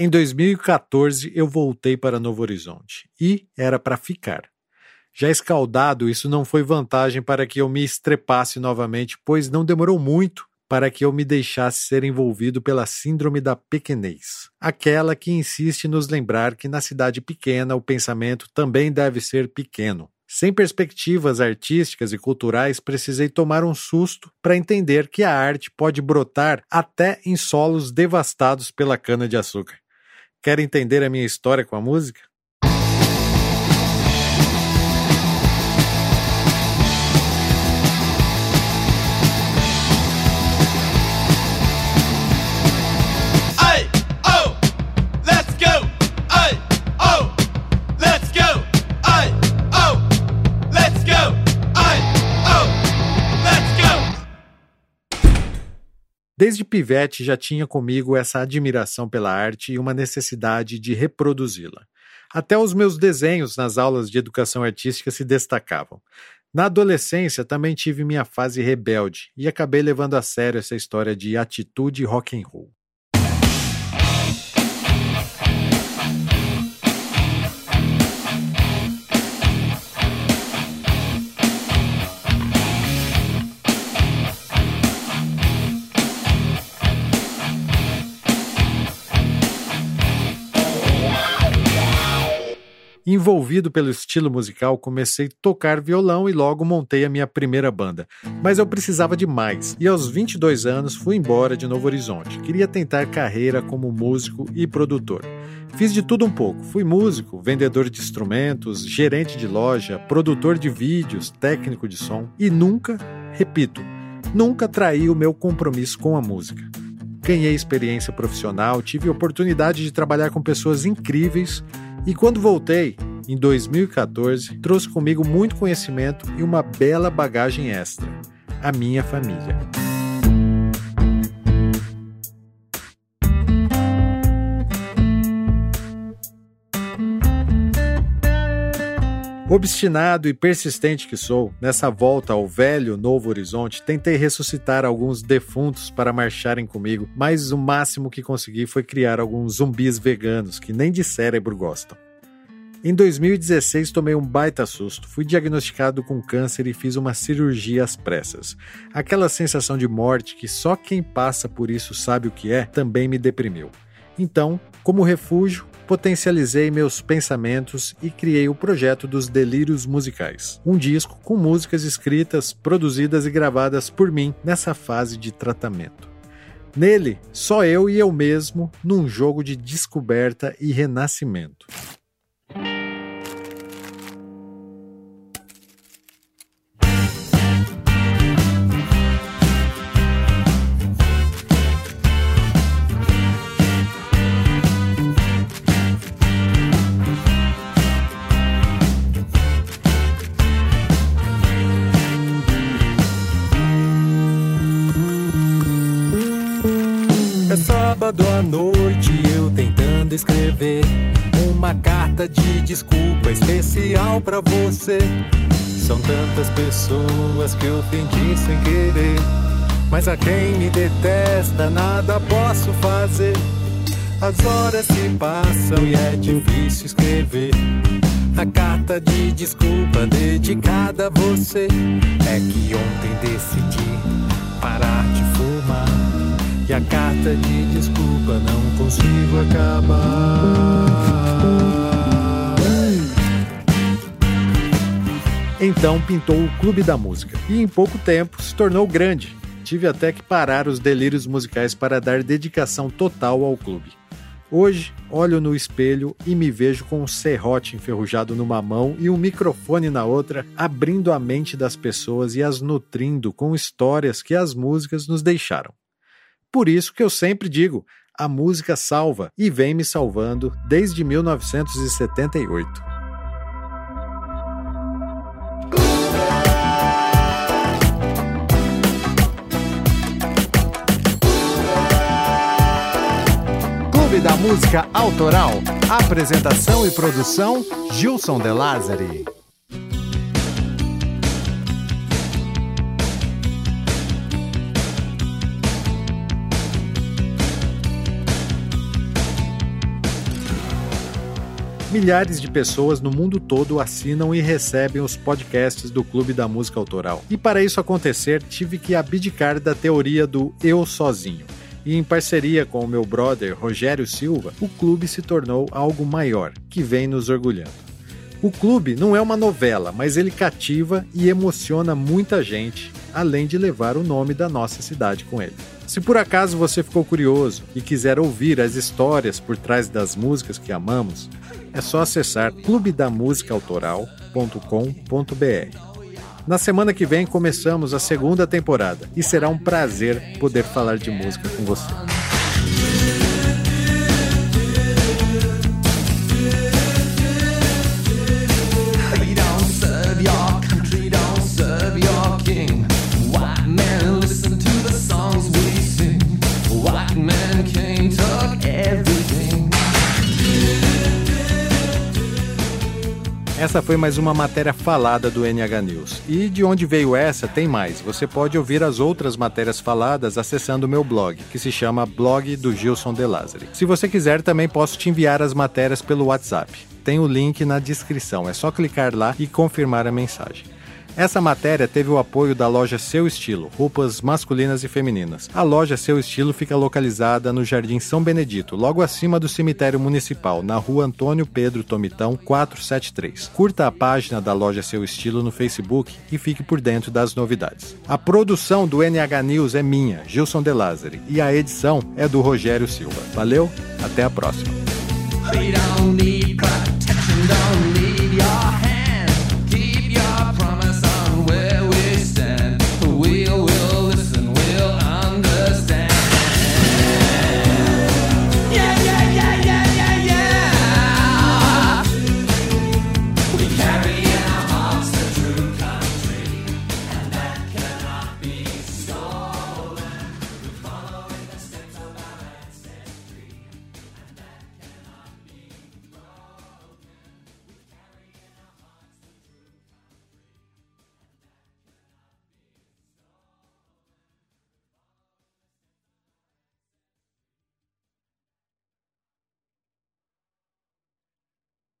Em 2014, eu voltei para Novo Horizonte e era para ficar. Já escaldado, isso não foi vantagem para que eu me estrepasse novamente, pois não demorou muito para que eu me deixasse ser envolvido pela síndrome da pequenez, aquela que insiste nos lembrar que na cidade pequena o pensamento também deve ser pequeno. Sem perspectivas artísticas e culturais, precisei tomar um susto para entender que a arte pode brotar até em solos devastados pela cana-de-açúcar. Quer entender a minha história com a música? Desde pivete já tinha comigo essa admiração pela arte e uma necessidade de reproduzi-la. Até os meus desenhos nas aulas de educação artística se destacavam. Na adolescência também tive minha fase rebelde e acabei levando a sério essa história de atitude rock and roll. Envolvido pelo estilo musical, comecei a tocar violão e logo montei a minha primeira banda. Mas eu precisava de mais, e aos 22 anos fui embora de Novo Horizonte. Queria tentar carreira como músico e produtor. Fiz de tudo um pouco. Fui músico, vendedor de instrumentos, gerente de loja, produtor de vídeos, técnico de som e nunca, repito, nunca traí o meu compromisso com a música. Ganhei experiência profissional, tive oportunidade de trabalhar com pessoas incríveis e quando voltei, em 2014, trouxe comigo muito conhecimento e uma bela bagagem extra: a minha família. Obstinado e persistente que sou, nessa volta ao velho Novo Horizonte, tentei ressuscitar alguns defuntos para marcharem comigo, mas o máximo que consegui foi criar alguns zumbis veganos que nem de cérebro gostam. Em 2016 tomei um baita susto, fui diagnosticado com câncer e fiz uma cirurgia às pressas. Aquela sensação de morte que só quem passa por isso sabe o que é, também me deprimiu. Então, como refúgio, potencializei meus pensamentos e criei o projeto dos Delírios Musicais, um disco com músicas escritas, produzidas e gravadas por mim nessa fase de tratamento. Nele, só eu e eu mesmo num jogo de descoberta e renascimento. Escrever uma carta de desculpa especial para você. São tantas pessoas que eu ofendi sem querer, mas a quem me detesta nada posso fazer. As horas se passam e é difícil escrever. A carta de desculpa dedicada a você é que ontem decidi parar de fumar. E a carta de desculpa não consigo acabar. Então pintou o Clube da Música e em pouco tempo se tornou grande. Tive até que parar os delírios musicais para dar dedicação total ao clube. Hoje, olho no espelho e me vejo com um serrote enferrujado numa mão e um microfone na outra, abrindo a mente das pessoas e as nutrindo com histórias que as músicas nos deixaram. Por isso que eu sempre digo: a música salva e vem me salvando desde 1978. Clube da Música Autoral. Apresentação e produção: Gilson De Lázari. Milhares de pessoas no mundo todo assinam e recebem os podcasts do Clube da Música Autoral. E para isso acontecer, tive que abdicar da teoria do eu sozinho. E em parceria com o meu brother Rogério Silva, o clube se tornou algo maior, que vem nos orgulhando. O clube não é uma novela, mas ele cativa e emociona muita gente, além de levar o nome da nossa cidade com ele. Se por acaso você ficou curioso e quiser ouvir as histórias por trás das músicas que amamos, é só acessar clubedamusicaautoral.com.br. Na semana que vem começamos a segunda temporada e será um prazer poder falar de música com você. Essa foi mais uma matéria falada do NH News. E de onde veio essa, tem mais. Você pode ouvir as outras matérias faladas acessando o meu blog, que se chama Blog do Gilson De Lázari. Se você quiser, também posso te enviar as matérias pelo WhatsApp. Tem o link na descrição, é só clicar lá e confirmar a mensagem. Essa matéria teve o apoio da loja Seu Estilo, roupas masculinas e femininas. A loja Seu Estilo fica localizada no Jardim São Benedito, logo acima do cemitério municipal, na rua Antônio Pedro Tomitão 473. Curta a página da loja Seu Estilo no Facebook e fique por dentro das novidades. A produção do NH News é minha, Gilson De Lázari, e a edição é do Rogério Silva. Valeu, até a próxima.